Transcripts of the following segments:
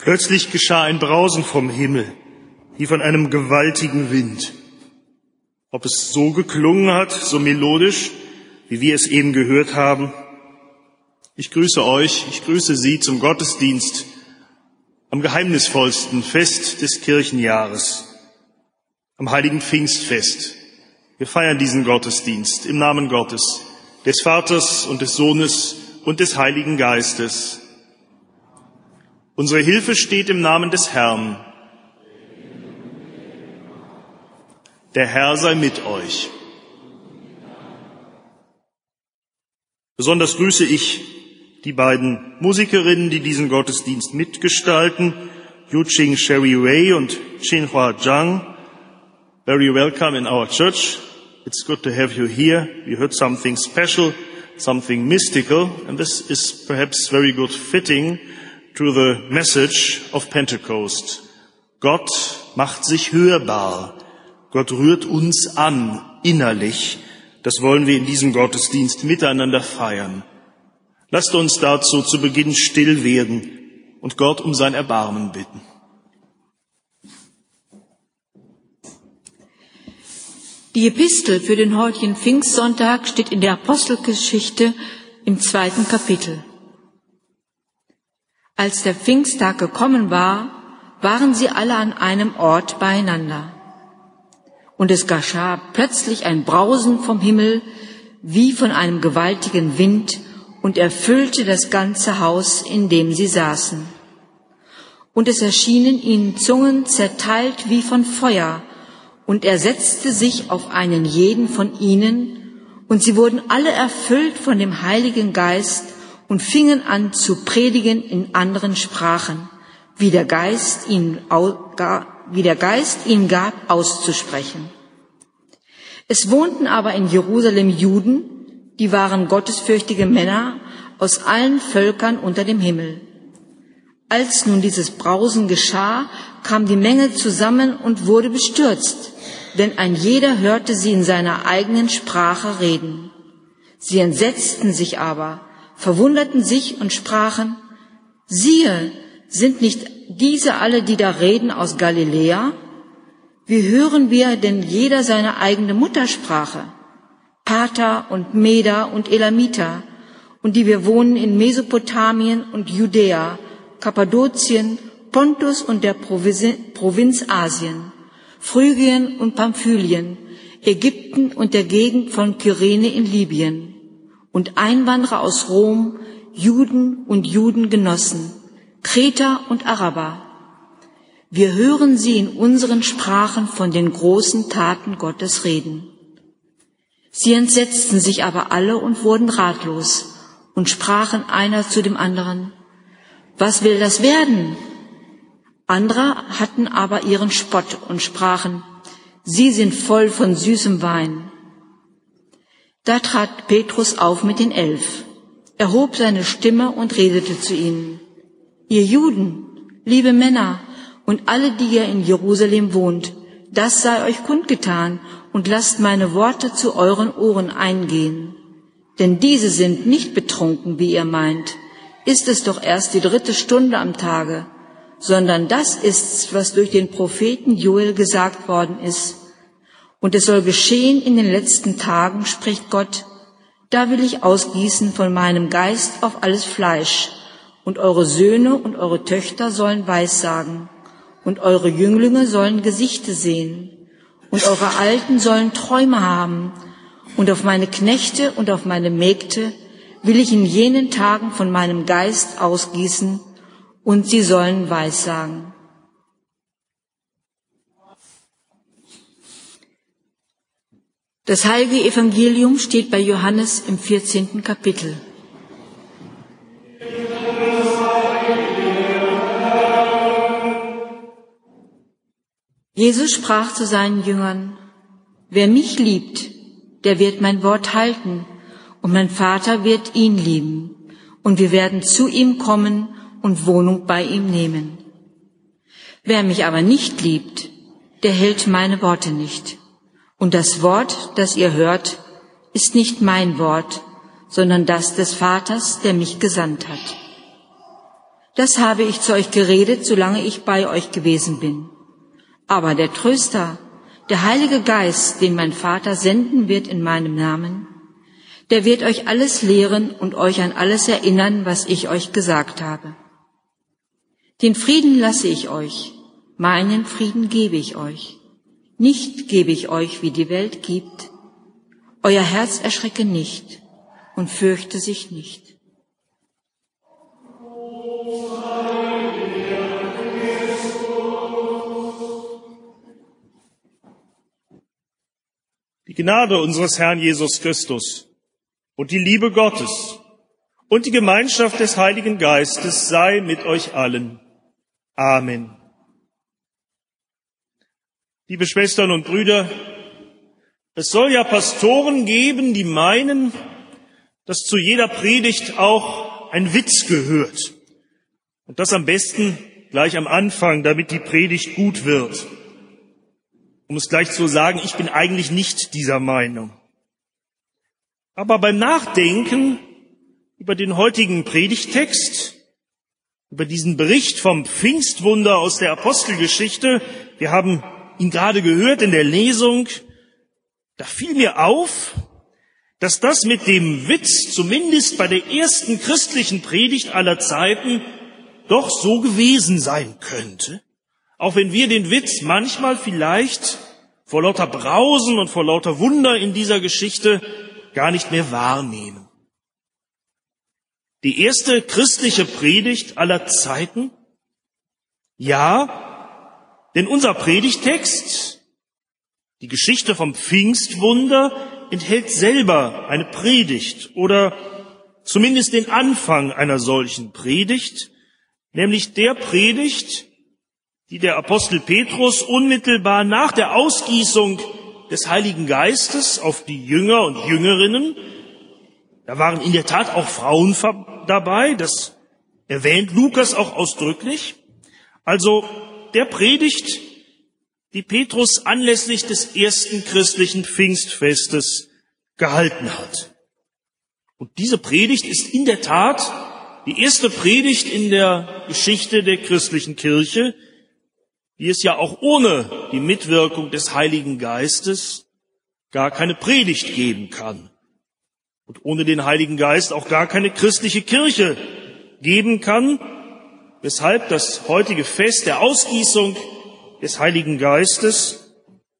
Plötzlich geschah ein Brausen vom Himmel, wie von einem gewaltigen Wind. Ob es so geklungen hat, so melodisch, wie wir es eben gehört haben. Ich grüße euch, ich grüße Sie zum Gottesdienst am geheimnisvollsten Fest des Kirchenjahres, am heiligen Pfingstfest. Wir feiern diesen Gottesdienst im Namen Gottes, des Vaters und des Sohnes und des Heiligen Geistes. Unsere Hilfe steht im Namen des Herrn. Der Herr sei mit euch. Besonders grüße ich die beiden Musikerinnen, die diesen Gottesdienst mitgestalten, Yuching Sherry Wei und Xinhua Zhang. Very welcome in our church. It's good to have you here. We heard something special, something mystical, and this is perhaps very good fitting to the message of Pentecost. Gott macht sich hörbar. Gott rührt uns an, innerlich. Das wollen wir in diesem Gottesdienst miteinander feiern. Lasst uns dazu zu Beginn still werden und Gott um sein Erbarmen bitten. Die Epistel für den heutigen Pfingstsonntag steht in der Apostelgeschichte im zweiten Kapitel. Als der Pfingsttag gekommen war, waren sie alle an einem Ort beieinander. Und es geschah plötzlich ein Brausen vom Himmel wie von einem gewaltigen Wind und erfüllte das ganze Haus, in dem sie saßen. Und es erschienen ihnen Zungen zerteilt wie von Feuer, und er setzte sich auf einen jeden von ihnen, und sie wurden alle erfüllt von dem Heiligen Geist und fingen an zu predigen in anderen Sprachen, wie der Geist ihnen, wie der Geist ihnen gab, auszusprechen. Es wohnten aber in Jerusalem Juden, die waren gottesfürchtige Männer aus allen Völkern unter dem Himmel. Als nun dieses Brausen geschah, kam die Menge zusammen und wurde bestürzt, denn ein jeder hörte sie in seiner eigenen Sprache reden. Sie entsetzten sich aber, verwunderten sich und sprachen, siehe, sind nicht diese alle, die da reden, aus Galiläa? Wie hören wir denn jeder seine eigene Muttersprache? Pater und Meda und Elamiter, und die wir wohnen in Mesopotamien und Judäa, Kappadokien, Pontus und der Provinz Asien Phrygien und Pamphylien, Ägypten und der Gegend von Kyrene in Libyen und Einwanderer aus Rom, Juden und Judengenossen, Kreter und Araber. Wir hören sie in unseren Sprachen von den großen Taten Gottes reden. Sie entsetzten sich aber alle und wurden ratlos und sprachen einer zu dem anderen, was will das werden? Andere hatten aber ihren Spott und sprachen, Sie sind voll von süßem Wein. Da trat Petrus auf mit den Elf, erhob seine Stimme und redete zu ihnen, Ihr Juden, liebe Männer und alle, die ihr in Jerusalem wohnt, das sei euch kundgetan und lasst meine Worte zu euren Ohren eingehen. Denn diese sind nicht betrunken, wie ihr meint. Ist es doch erst die dritte Stunde am Tage sondern das ist's, was durch den Propheten Joel gesagt worden ist. Und es soll geschehen in den letzten Tagen, spricht Gott, da will ich ausgießen von meinem Geist auf alles Fleisch, und eure Söhne und eure Töchter sollen Weissagen, und eure Jünglinge sollen Gesichte sehen, und eure Alten sollen Träume haben, und auf meine Knechte und auf meine Mägde will ich in jenen Tagen von meinem Geist ausgießen, und sie sollen Weissagen. Das heilige Evangelium steht bei Johannes im 14. Kapitel. Jesus sprach zu seinen Jüngern, Wer mich liebt, der wird mein Wort halten, und mein Vater wird ihn lieben, und wir werden zu ihm kommen und Wohnung bei ihm nehmen. Wer mich aber nicht liebt, der hält meine Worte nicht. Und das Wort, das ihr hört, ist nicht mein Wort, sondern das des Vaters, der mich gesandt hat. Das habe ich zu euch geredet, solange ich bei euch gewesen bin. Aber der Tröster, der Heilige Geist, den mein Vater senden wird in meinem Namen, der wird euch alles lehren und euch an alles erinnern, was ich euch gesagt habe. Den Frieden lasse ich euch, meinen Frieden gebe ich euch. Nicht gebe ich euch, wie die Welt gibt. Euer Herz erschrecke nicht und fürchte sich nicht. Die Gnade unseres Herrn Jesus Christus und die Liebe Gottes und die Gemeinschaft des Heiligen Geistes sei mit euch allen. Amen. Liebe Schwestern und Brüder, es soll ja Pastoren geben, die meinen, dass zu jeder Predigt auch ein Witz gehört. Und das am besten gleich am Anfang, damit die Predigt gut wird. Um es gleich zu sagen, ich bin eigentlich nicht dieser Meinung. Aber beim Nachdenken über den heutigen Predigtext, über diesen Bericht vom Pfingstwunder aus der Apostelgeschichte, wir haben ihn gerade gehört in der Lesung, da fiel mir auf, dass das mit dem Witz zumindest bei der ersten christlichen Predigt aller Zeiten doch so gewesen sein könnte. Auch wenn wir den Witz manchmal vielleicht vor lauter Brausen und vor lauter Wunder in dieser Geschichte gar nicht mehr wahrnehmen. Die erste christliche Predigt aller Zeiten? Ja, denn unser Predigtext, die Geschichte vom Pfingstwunder, enthält selber eine Predigt oder zumindest den Anfang einer solchen Predigt, nämlich der Predigt, die der Apostel Petrus unmittelbar nach der Ausgießung des Heiligen Geistes auf die Jünger und Jüngerinnen, da waren in der Tat auch Frauen dabei, das erwähnt Lukas auch ausdrücklich, also der Predigt, die Petrus anlässlich des ersten christlichen Pfingstfestes gehalten hat. Und diese Predigt ist in der Tat die erste Predigt in der Geschichte der christlichen Kirche, wie es ja auch ohne die Mitwirkung des Heiligen Geistes gar keine Predigt geben kann und ohne den Heiligen Geist auch gar keine christliche Kirche geben kann, weshalb das heutige Fest der Ausgießung des Heiligen Geistes,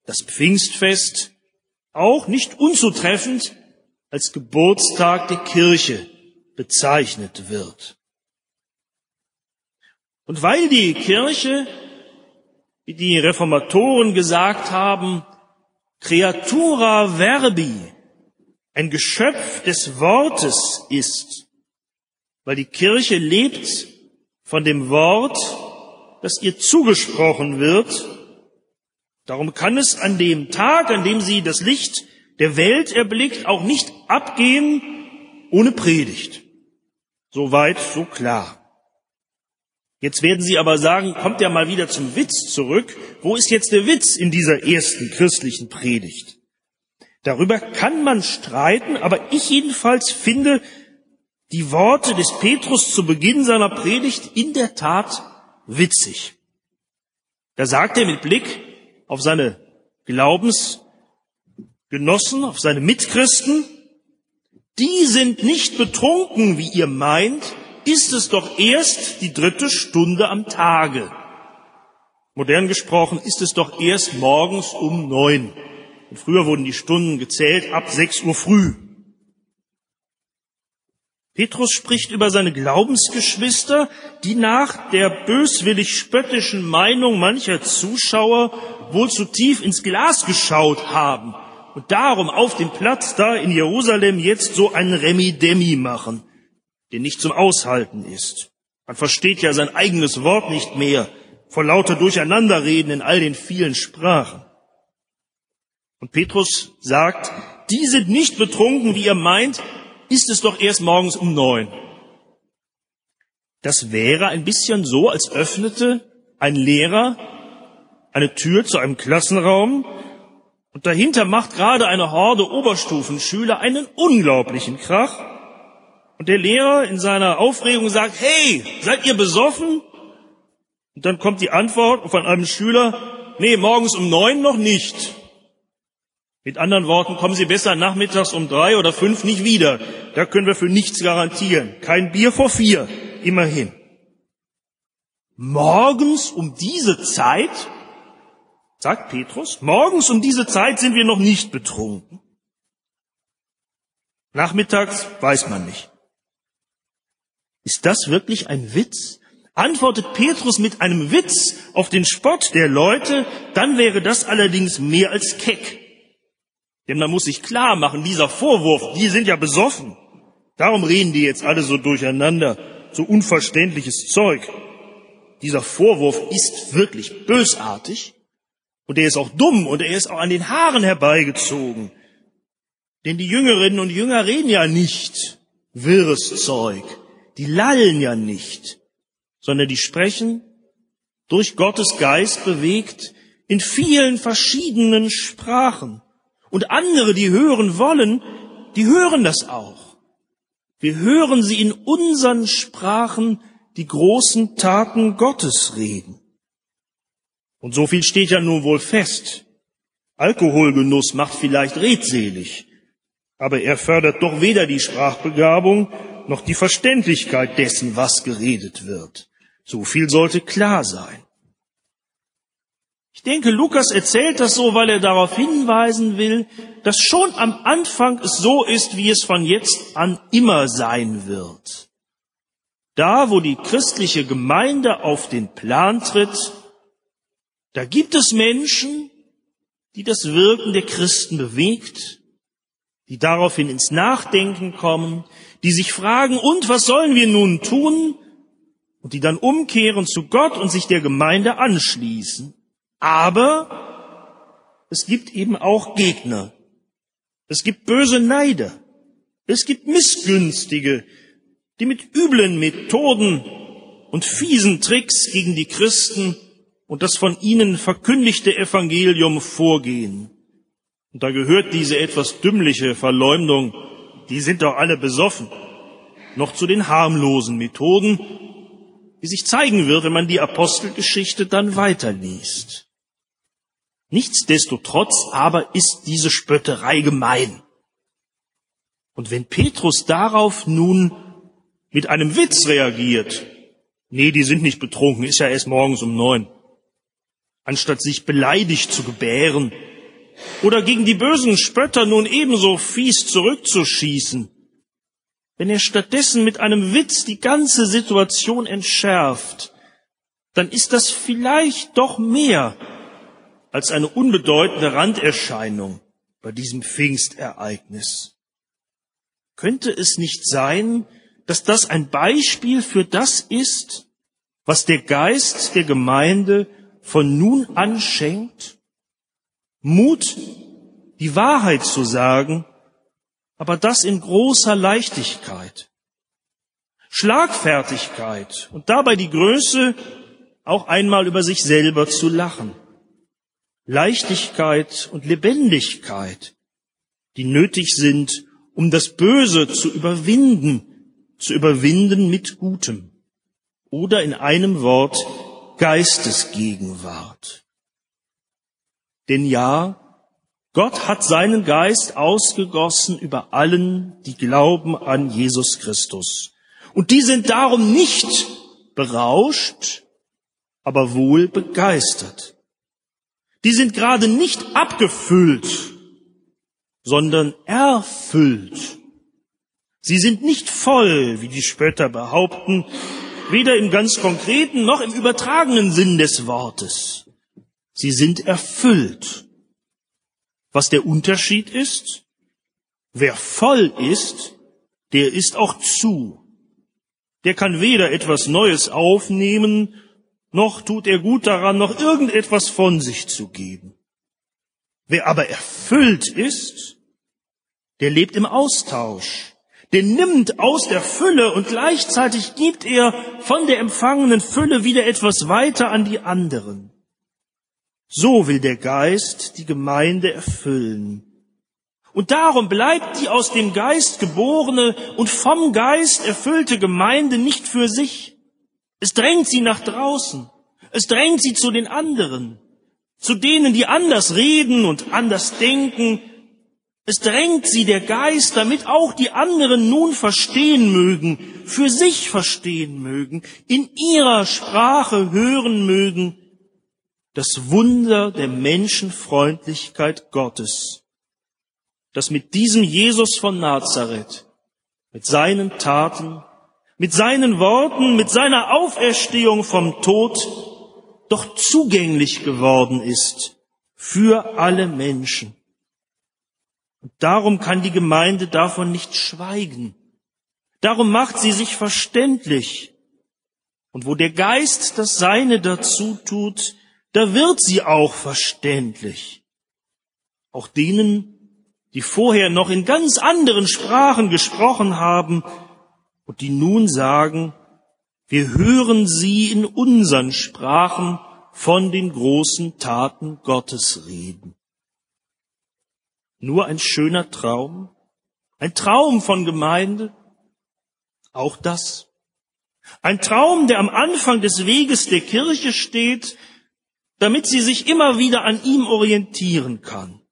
das Pfingstfest, auch nicht unzutreffend als Geburtstag der Kirche bezeichnet wird. Und weil die Kirche wie die Reformatoren gesagt haben, Creatura Verbi, ein Geschöpf des Wortes ist, weil die Kirche lebt von dem Wort, das ihr zugesprochen wird. Darum kann es an dem Tag, an dem sie das Licht der Welt erblickt, auch nicht abgehen ohne Predigt. So weit, so klar. Jetzt werden Sie aber sagen, kommt ja mal wieder zum Witz zurück. Wo ist jetzt der Witz in dieser ersten christlichen Predigt? Darüber kann man streiten, aber ich jedenfalls finde die Worte des Petrus zu Beginn seiner Predigt in der Tat witzig. Da sagt er mit Blick auf seine Glaubensgenossen, auf seine Mitchristen, die sind nicht betrunken, wie ihr meint, ist es doch erst die dritte Stunde am Tage. Modern gesprochen ist es doch erst morgens um neun. Und früher wurden die Stunden gezählt ab sechs Uhr früh. Petrus spricht über seine Glaubensgeschwister, die nach der böswillig spöttischen Meinung mancher Zuschauer wohl zu tief ins Glas geschaut haben und darum auf dem Platz da in Jerusalem jetzt so ein Remi-Demi machen der nicht zum Aushalten ist. Man versteht ja sein eigenes Wort nicht mehr vor lauter Durcheinanderreden in all den vielen Sprachen. Und Petrus sagt, die sind nicht betrunken, wie ihr meint, ist es doch erst morgens um neun. Das wäre ein bisschen so, als öffnete ein Lehrer eine Tür zu einem Klassenraum und dahinter macht gerade eine Horde Oberstufenschüler einen unglaublichen Krach Und der Lehrer in seiner Aufregung sagt, hey, seid ihr besoffen? Und dann kommt die Antwort von einem Schüler, nee, morgens um neun noch nicht. Mit anderen Worten, kommen Sie besser nachmittags um drei oder fünf nicht wieder. Da können wir für nichts garantieren. Kein Bier vor vier, immerhin. Morgens um diese Zeit, sagt Petrus, morgens um diese Zeit sind wir noch nicht betrunken. Nachmittags weiß man nicht. Ist das wirklich ein Witz? Antwortet Petrus mit einem Witz auf den Spott der Leute, dann wäre das allerdings mehr als keck. Denn man muss sich klar machen, dieser Vorwurf, die sind ja besoffen. Darum reden die jetzt alle so durcheinander, so unverständliches Zeug. Dieser Vorwurf ist wirklich bösartig und er ist auch dumm und er ist auch an den Haaren herbeigezogen. Denn die Jüngerinnen und Jünger reden ja nicht wirres Zeug, die lallen ja nicht, sondern die sprechen durch Gottes Geist bewegt in vielen verschiedenen Sprachen. Und andere, die hören wollen, die hören das auch. Wir hören sie in unseren Sprachen die großen Taten Gottes reden. Und so viel steht ja nun wohl fest. Alkoholgenuss macht vielleicht redselig, aber er fördert doch weder die Sprachbegabung noch die Verständlichkeit dessen, was geredet wird. So viel sollte klar sein. Ich denke, Lukas erzählt das so, weil er darauf hinweisen will, dass schon am Anfang es so ist, wie es von jetzt an immer sein wird. Da, wo die christliche Gemeinde auf den Plan tritt, da gibt es Menschen, die das Wirken der Christen bewegt, die daraufhin ins Nachdenken kommen, die sich fragen, und was sollen wir nun tun? Und die dann umkehren zu Gott und sich der Gemeinde anschließen. Aber es gibt eben auch Gegner. Es gibt böse Neider. Es gibt Missgünstige, die mit üblen Methoden und fiesen Tricks gegen die Christen und das von ihnen verkündigte Evangelium vorgehen. Und da gehört diese etwas dümmliche Verleumdung, die sind doch alle besoffen, noch zu den harmlosen Methoden, wie sich zeigen wird, wenn man die Apostelgeschichte dann weiterliest. Nichtsdestotrotz aber ist diese Spötterei gemein. Und wenn Petrus darauf nun mit einem Witz reagiert, nee, die sind nicht betrunken, ist ja erst morgens um neun, anstatt sich beleidigt zu gebären oder gegen die bösen Spötter nun ebenso fies zurückzuschießen, wenn er stattdessen mit einem Witz die ganze Situation entschärft, dann ist das vielleicht doch mehr als eine unbedeutende Randerscheinung bei diesem Pfingstereignis. Könnte es nicht sein, dass das ein Beispiel für das ist, was der Geist der Gemeinde von nun an schenkt? Mut, die Wahrheit zu sagen, aber das in großer Leichtigkeit. Schlagfertigkeit und dabei die Größe, auch einmal über sich selber zu lachen. Leichtigkeit und Lebendigkeit, die nötig sind, um das Böse zu überwinden, zu überwinden mit Gutem. Oder in einem Wort Geistesgegenwart. Denn ja, Gott hat seinen Geist ausgegossen über allen, die glauben an Jesus Christus. Und die sind darum nicht berauscht, aber wohl begeistert. Die sind gerade nicht abgefüllt, sondern erfüllt. Sie sind nicht voll, wie die Spötter behaupten, weder im ganz konkreten noch im übertragenen Sinn des Wortes. Sie sind erfüllt. Was der Unterschied ist? Wer voll ist, der ist auch zu. Der kann weder etwas Neues aufnehmen, noch tut er gut daran, noch irgendetwas von sich zu geben. Wer aber erfüllt ist, der lebt im Austausch, der nimmt aus der Fülle und gleichzeitig gibt er von der empfangenen Fülle wieder etwas weiter an die anderen. So will der Geist die Gemeinde erfüllen. Und darum bleibt die aus dem Geist geborene und vom Geist erfüllte Gemeinde nicht für sich. Es drängt sie nach draußen. Es drängt sie zu den anderen, zu denen, die anders reden und anders denken. Es drängt sie der Geist, damit auch die anderen nun verstehen mögen, für sich verstehen mögen, in ihrer Sprache hören mögen, das Wunder der Menschenfreundlichkeit Gottes, das mit diesem Jesus von Nazareth, mit seinen Taten, mit seinen Worten, mit seiner Auferstehung vom Tod doch zugänglich geworden ist für alle Menschen. Und darum kann die Gemeinde davon nicht schweigen. Darum macht sie sich verständlich. Und wo der Geist das Seine dazu tut, da wird sie auch verständlich. Auch denen, die vorher noch in ganz anderen Sprachen gesprochen haben und die nun sagen, wir hören sie in unseren Sprachen von den großen Taten Gottes reden. Nur ein schöner Traum, ein Traum von Gemeinde, auch das. Ein Traum, der am Anfang des Weges der Kirche steht, damit sie sich immer wieder an ihm orientieren kann.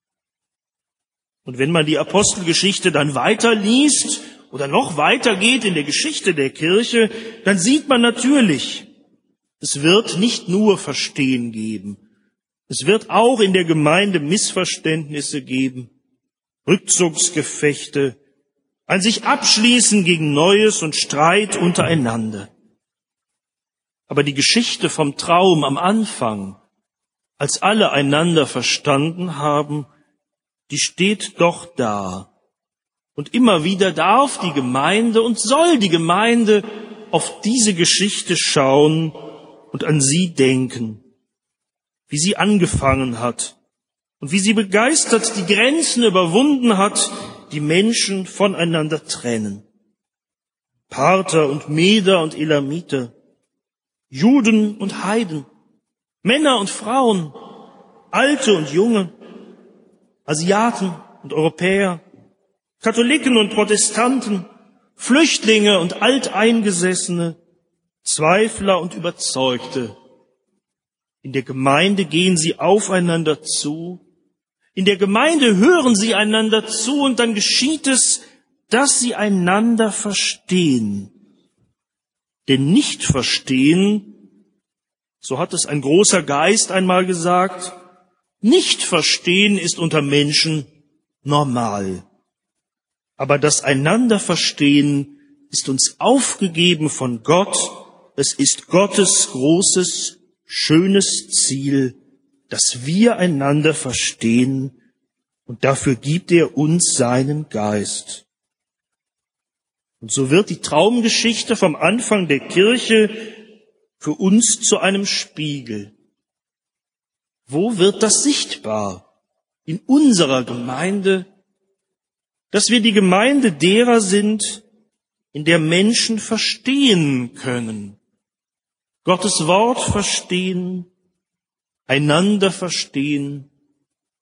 Und wenn man die Apostelgeschichte dann weiterliest oder noch weitergeht in der Geschichte der Kirche, dann sieht man natürlich, es wird nicht nur Verstehen geben, es wird auch in der Gemeinde Missverständnisse geben, Rückzugsgefechte, ein sich abschließen gegen Neues und Streit untereinander. Aber die Geschichte vom Traum am Anfang, als alle einander verstanden haben, die steht doch da. Und immer wieder darf die Gemeinde und soll die Gemeinde auf diese Geschichte schauen und an sie denken, wie sie angefangen hat und wie sie begeistert die Grenzen überwunden hat, die Menschen voneinander trennen. Parther und Meder und Elamiter, Juden und Heiden, Männer und Frauen, Alte und Junge, Asiaten und Europäer, Katholiken und Protestanten, Flüchtlinge und Alteingesessene, Zweifler und Überzeugte. In der Gemeinde gehen sie aufeinander zu, in der Gemeinde hören sie einander zu und dann geschieht es, dass sie einander verstehen. Denn nicht verstehen so hat es ein großer Geist einmal gesagt, nicht verstehen ist unter Menschen normal. Aber das einander verstehen ist uns aufgegeben von Gott. Es ist Gottes großes, schönes Ziel, dass wir einander verstehen und dafür gibt er uns seinen Geist. Und so wird die Traumgeschichte vom Anfang der Kirche für uns zu einem Spiegel. Wo wird das sichtbar? In unserer Gemeinde, dass wir die Gemeinde derer sind, in der Menschen verstehen können, Gottes Wort verstehen, einander verstehen,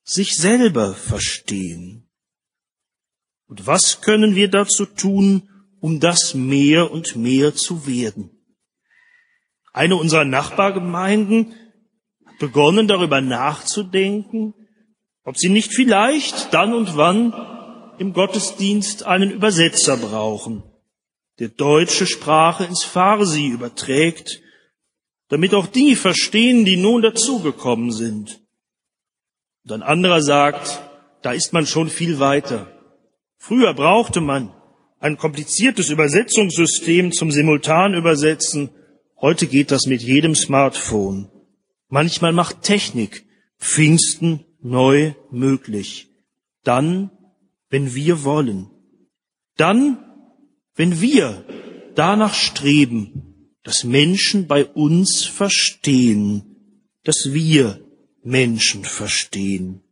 sich selber verstehen. Und was können wir dazu tun, um das mehr und mehr zu werden? Eine unserer Nachbargemeinden hat begonnen, darüber nachzudenken, ob sie nicht vielleicht dann und wann im Gottesdienst einen Übersetzer brauchen, der deutsche Sprache ins Farsi überträgt, damit auch die verstehen, die nun dazugekommen sind. Und ein anderer sagt, da ist man schon viel weiter. Früher brauchte man ein kompliziertes Übersetzungssystem zum Simultanübersetzen Heute geht das mit jedem Smartphone. Manchmal macht Technik Pfingsten neu möglich. Dann, wenn wir wollen. Dann, wenn wir danach streben, dass Menschen bei uns verstehen, dass wir Menschen verstehen.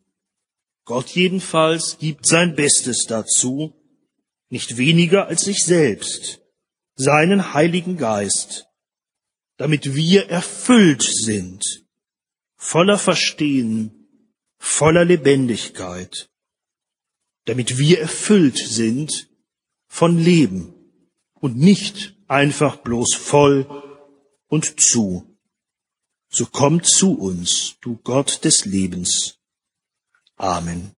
Gott jedenfalls gibt sein Bestes dazu, nicht weniger als sich selbst, seinen Heiligen Geist, damit wir erfüllt sind, voller Verstehen, voller Lebendigkeit. Damit wir erfüllt sind von Leben und nicht einfach bloß voll und zu. So komm zu uns, du Gott des Lebens. Amen.